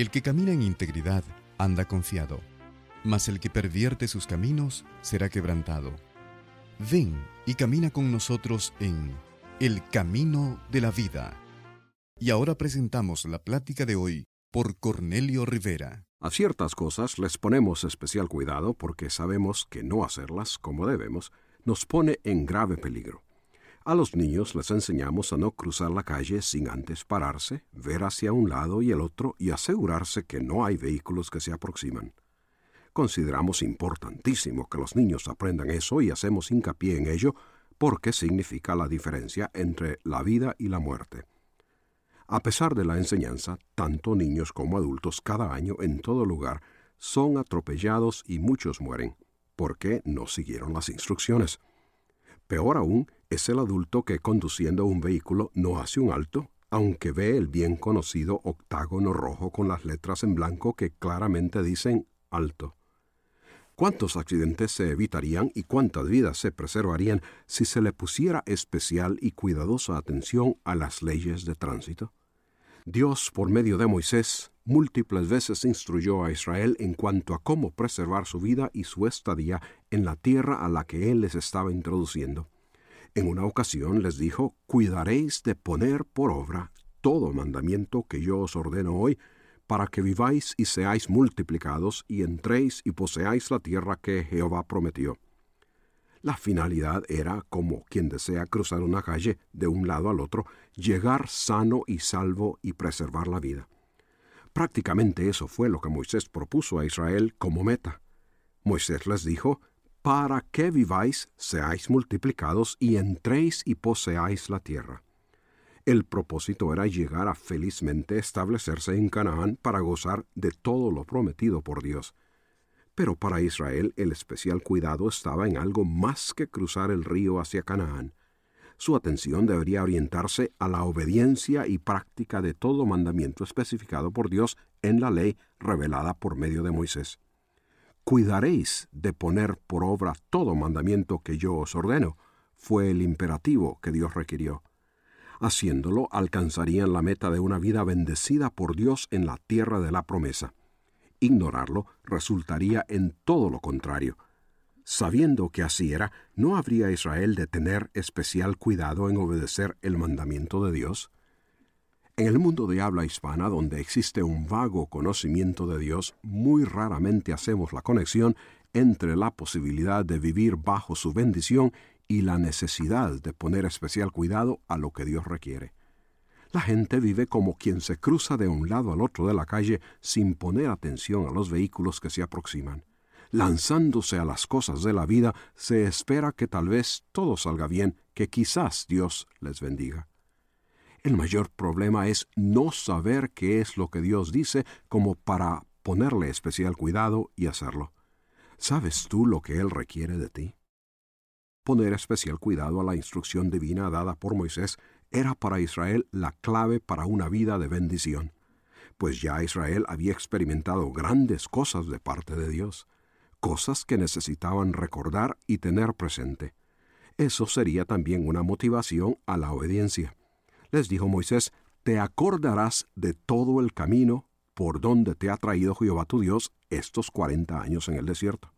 El que camina en integridad anda confiado, mas el que pervierte sus caminos será quebrantado. Ven y camina con nosotros en El Camino de la Vida. Y ahora presentamos la plática de hoy por Cornelio Rivera. A ciertas cosas les ponemos especial cuidado porque sabemos que no hacerlas como debemos nos pone en grave peligro. A los niños les enseñamos a no cruzar la calle sin antes pararse, ver hacia un lado y el otro y asegurarse que no hay vehículos que se aproximan. Consideramos importantísimo que los niños aprendan eso y hacemos hincapié en ello porque significa la diferencia entre la vida y la muerte. A pesar de la enseñanza, tanto niños como adultos cada año en todo lugar son atropellados y muchos mueren porque no siguieron las instrucciones. Peor aún es el adulto que conduciendo un vehículo no hace un alto, aunque ve el bien conocido octágono rojo con las letras en blanco que claramente dicen alto. ¿Cuántos accidentes se evitarían y cuántas vidas se preservarían si se le pusiera especial y cuidadosa atención a las leyes de tránsito? Dios, por medio de Moisés, múltiples veces instruyó a Israel en cuanto a cómo preservar su vida y su estadía en la tierra a la que Él les estaba introduciendo. En una ocasión les dijo, Cuidaréis de poner por obra todo mandamiento que yo os ordeno hoy, para que viváis y seáis multiplicados y entréis y poseáis la tierra que Jehová prometió. La finalidad era, como quien desea cruzar una calle de un lado al otro, llegar sano y salvo y preservar la vida. Prácticamente eso fue lo que Moisés propuso a Israel como meta. Moisés les dijo, para que viváis, seáis multiplicados y entréis y poseáis la tierra. El propósito era llegar a felizmente establecerse en Canaán para gozar de todo lo prometido por Dios. Pero para Israel el especial cuidado estaba en algo más que cruzar el río hacia Canaán. Su atención debería orientarse a la obediencia y práctica de todo mandamiento especificado por Dios en la ley revelada por medio de Moisés. Cuidaréis de poner por obra todo mandamiento que yo os ordeno, fue el imperativo que Dios requirió. Haciéndolo, alcanzarían la meta de una vida bendecida por Dios en la tierra de la promesa. Ignorarlo resultaría en todo lo contrario, Sabiendo que así era, ¿no habría Israel de tener especial cuidado en obedecer el mandamiento de Dios? En el mundo de habla hispana, donde existe un vago conocimiento de Dios, muy raramente hacemos la conexión entre la posibilidad de vivir bajo su bendición y la necesidad de poner especial cuidado a lo que Dios requiere. La gente vive como quien se cruza de un lado al otro de la calle sin poner atención a los vehículos que se aproximan lanzándose a las cosas de la vida, se espera que tal vez todo salga bien, que quizás Dios les bendiga. El mayor problema es no saber qué es lo que Dios dice como para ponerle especial cuidado y hacerlo. ¿Sabes tú lo que Él requiere de ti? Poner especial cuidado a la instrucción divina dada por Moisés era para Israel la clave para una vida de bendición, pues ya Israel había experimentado grandes cosas de parte de Dios cosas que necesitaban recordar y tener presente. Eso sería también una motivación a la obediencia. Les dijo Moisés, te acordarás de todo el camino por donde te ha traído Jehová tu Dios estos cuarenta años en el desierto.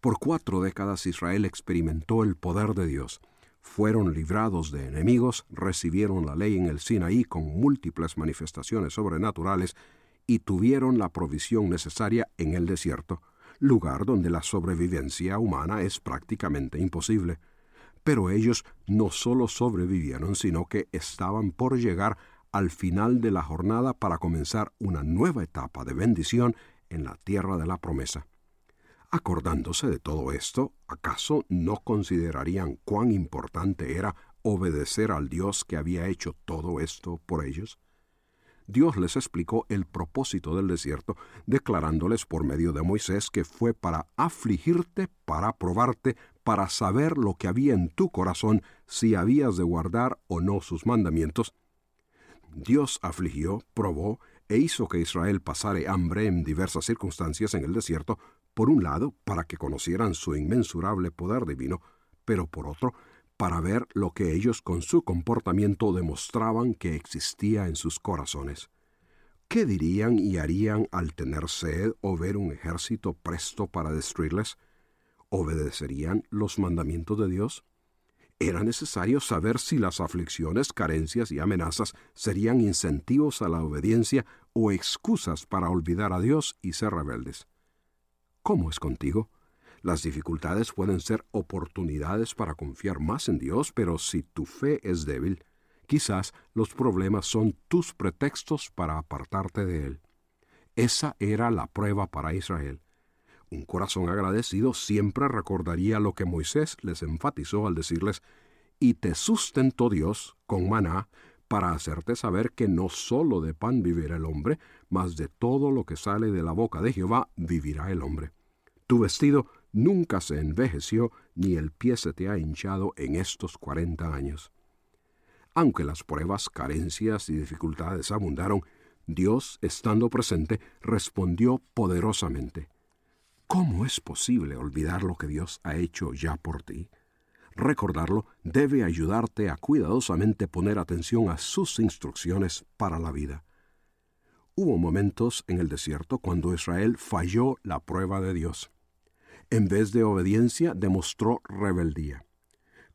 Por cuatro décadas Israel experimentó el poder de Dios. Fueron librados de enemigos, recibieron la ley en el Sinaí con múltiples manifestaciones sobrenaturales y tuvieron la provisión necesaria en el desierto lugar donde la sobrevivencia humana es prácticamente imposible. Pero ellos no solo sobrevivieron, sino que estaban por llegar al final de la jornada para comenzar una nueva etapa de bendición en la tierra de la promesa. Acordándose de todo esto, ¿acaso no considerarían cuán importante era obedecer al Dios que había hecho todo esto por ellos? Dios les explicó el propósito del desierto, declarándoles por medio de Moisés que fue para afligirte, para probarte, para saber lo que había en tu corazón, si habías de guardar o no sus mandamientos. Dios afligió, probó e hizo que Israel pasare hambre en diversas circunstancias en el desierto, por un lado, para que conocieran su inmensurable poder divino, pero por otro, para ver lo que ellos con su comportamiento demostraban que existía en sus corazones. ¿Qué dirían y harían al tener sed o ver un ejército presto para destruirles? ¿Obedecerían los mandamientos de Dios? Era necesario saber si las aflicciones, carencias y amenazas serían incentivos a la obediencia o excusas para olvidar a Dios y ser rebeldes. ¿Cómo es contigo? Las dificultades pueden ser oportunidades para confiar más en Dios, pero si tu fe es débil, quizás los problemas son tus pretextos para apartarte de Él. Esa era la prueba para Israel. Un corazón agradecido siempre recordaría lo que Moisés les enfatizó al decirles, y te sustentó Dios con maná para hacerte saber que no sólo de pan vivirá el hombre, mas de todo lo que sale de la boca de Jehová vivirá el hombre. Tu vestido nunca se envejeció, ni el pie se te ha hinchado en estos cuarenta años. Aunque las pruebas, carencias y dificultades abundaron, Dios, estando presente, respondió poderosamente. ¿Cómo es posible olvidar lo que Dios ha hecho ya por ti? Recordarlo debe ayudarte a cuidadosamente poner atención a sus instrucciones para la vida. Hubo momentos en el desierto cuando Israel falló la prueba de Dios. En vez de obediencia demostró rebeldía.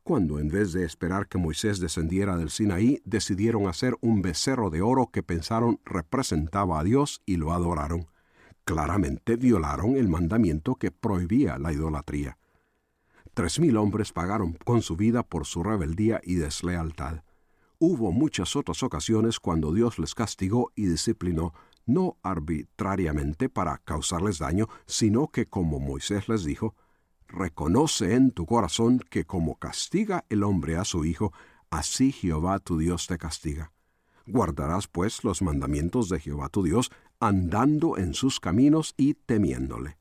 Cuando en vez de esperar que Moisés descendiera del Sinaí, decidieron hacer un becerro de oro que pensaron representaba a Dios y lo adoraron. Claramente violaron el mandamiento que prohibía la idolatría. Tres mil hombres pagaron con su vida por su rebeldía y deslealtad. Hubo muchas otras ocasiones cuando Dios les castigó y disciplinó, no arbitrariamente para causarles daño, sino que como Moisés les dijo, reconoce en tu corazón que como castiga el hombre a su hijo, así Jehová tu Dios te castiga. Guardarás pues los mandamientos de Jehová tu Dios, andando en sus caminos y temiéndole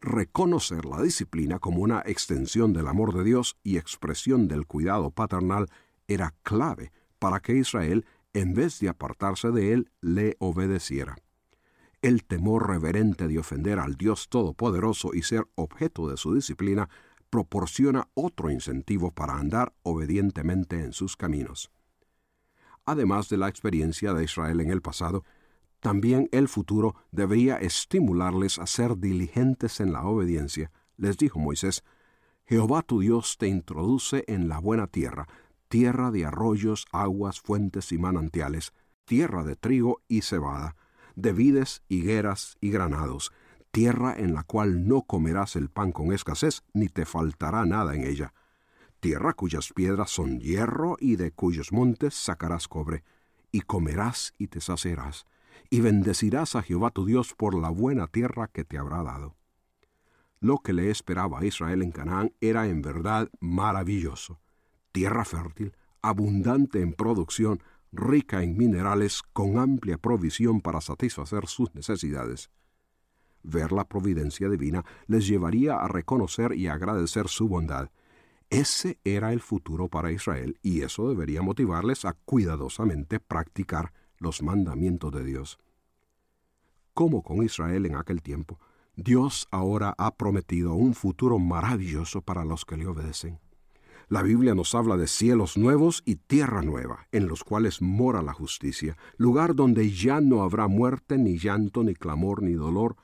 reconocer la disciplina como una extensión del amor de Dios y expresión del cuidado paternal era clave para que Israel, en vez de apartarse de él, le obedeciera. El temor reverente de ofender al Dios Todopoderoso y ser objeto de su disciplina proporciona otro incentivo para andar obedientemente en sus caminos. Además de la experiencia de Israel en el pasado, también el futuro debería estimularles a ser diligentes en la obediencia. Les dijo Moisés, Jehová tu Dios te introduce en la buena tierra, tierra de arroyos, aguas, fuentes y manantiales, tierra de trigo y cebada, de vides, higueras y granados, tierra en la cual no comerás el pan con escasez, ni te faltará nada en ella, tierra cuyas piedras son hierro y de cuyos montes sacarás cobre, y comerás y te saciarás y bendecirás a Jehová tu Dios por la buena tierra que te habrá dado. Lo que le esperaba a Israel en Canaán era en verdad maravilloso. Tierra fértil, abundante en producción, rica en minerales, con amplia provisión para satisfacer sus necesidades. Ver la providencia divina les llevaría a reconocer y agradecer su bondad. Ese era el futuro para Israel y eso debería motivarles a cuidadosamente practicar los mandamientos de Dios. Como con Israel en aquel tiempo, Dios ahora ha prometido un futuro maravilloso para los que le obedecen. La Biblia nos habla de cielos nuevos y tierra nueva, en los cuales mora la justicia, lugar donde ya no habrá muerte, ni llanto, ni clamor, ni dolor,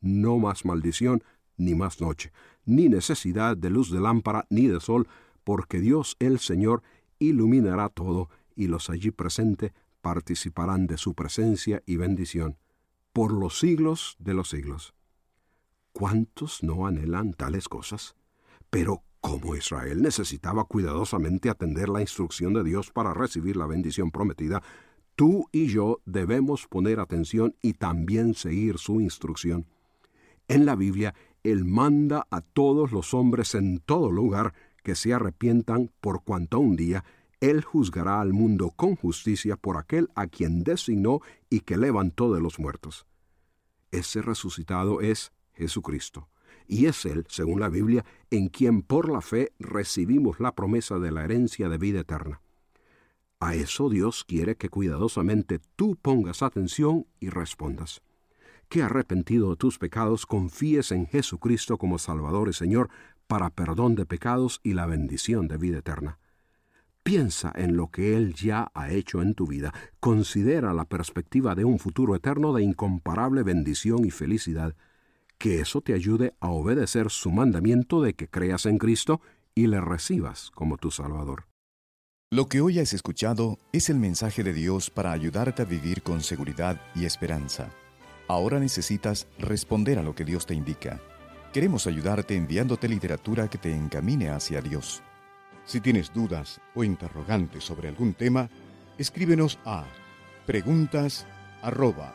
no más maldición, ni más noche, ni necesidad de luz de lámpara, ni de sol, porque Dios el Señor iluminará todo, y los allí presentes participarán de su presencia y bendición por los siglos de los siglos. ¿Cuántos no anhelan tales cosas? Pero como Israel necesitaba cuidadosamente atender la instrucción de Dios para recibir la bendición prometida, tú y yo debemos poner atención y también seguir su instrucción. En la Biblia, Él manda a todos los hombres en todo lugar que se arrepientan por cuanto un día Él juzgará al mundo con justicia por aquel a quien designó y que levantó de los muertos. Ese resucitado es Jesucristo, y es Él, según la Biblia, en quien por la fe recibimos la promesa de la herencia de vida eterna. A eso Dios quiere que cuidadosamente tú pongas atención y respondas. Que arrepentido de tus pecados confíes en Jesucristo como Salvador y Señor para perdón de pecados y la bendición de vida eterna. Piensa en lo que Él ya ha hecho en tu vida. Considera la perspectiva de un futuro eterno de incomparable bendición y felicidad. Que eso te ayude a obedecer su mandamiento de que creas en Cristo y le recibas como tu Salvador. Lo que hoy has escuchado es el mensaje de Dios para ayudarte a vivir con seguridad y esperanza. Ahora necesitas responder a lo que Dios te indica. Queremos ayudarte enviándote literatura que te encamine hacia Dios. Si tienes dudas o interrogantes sobre algún tema, escríbenos a preguntas arroba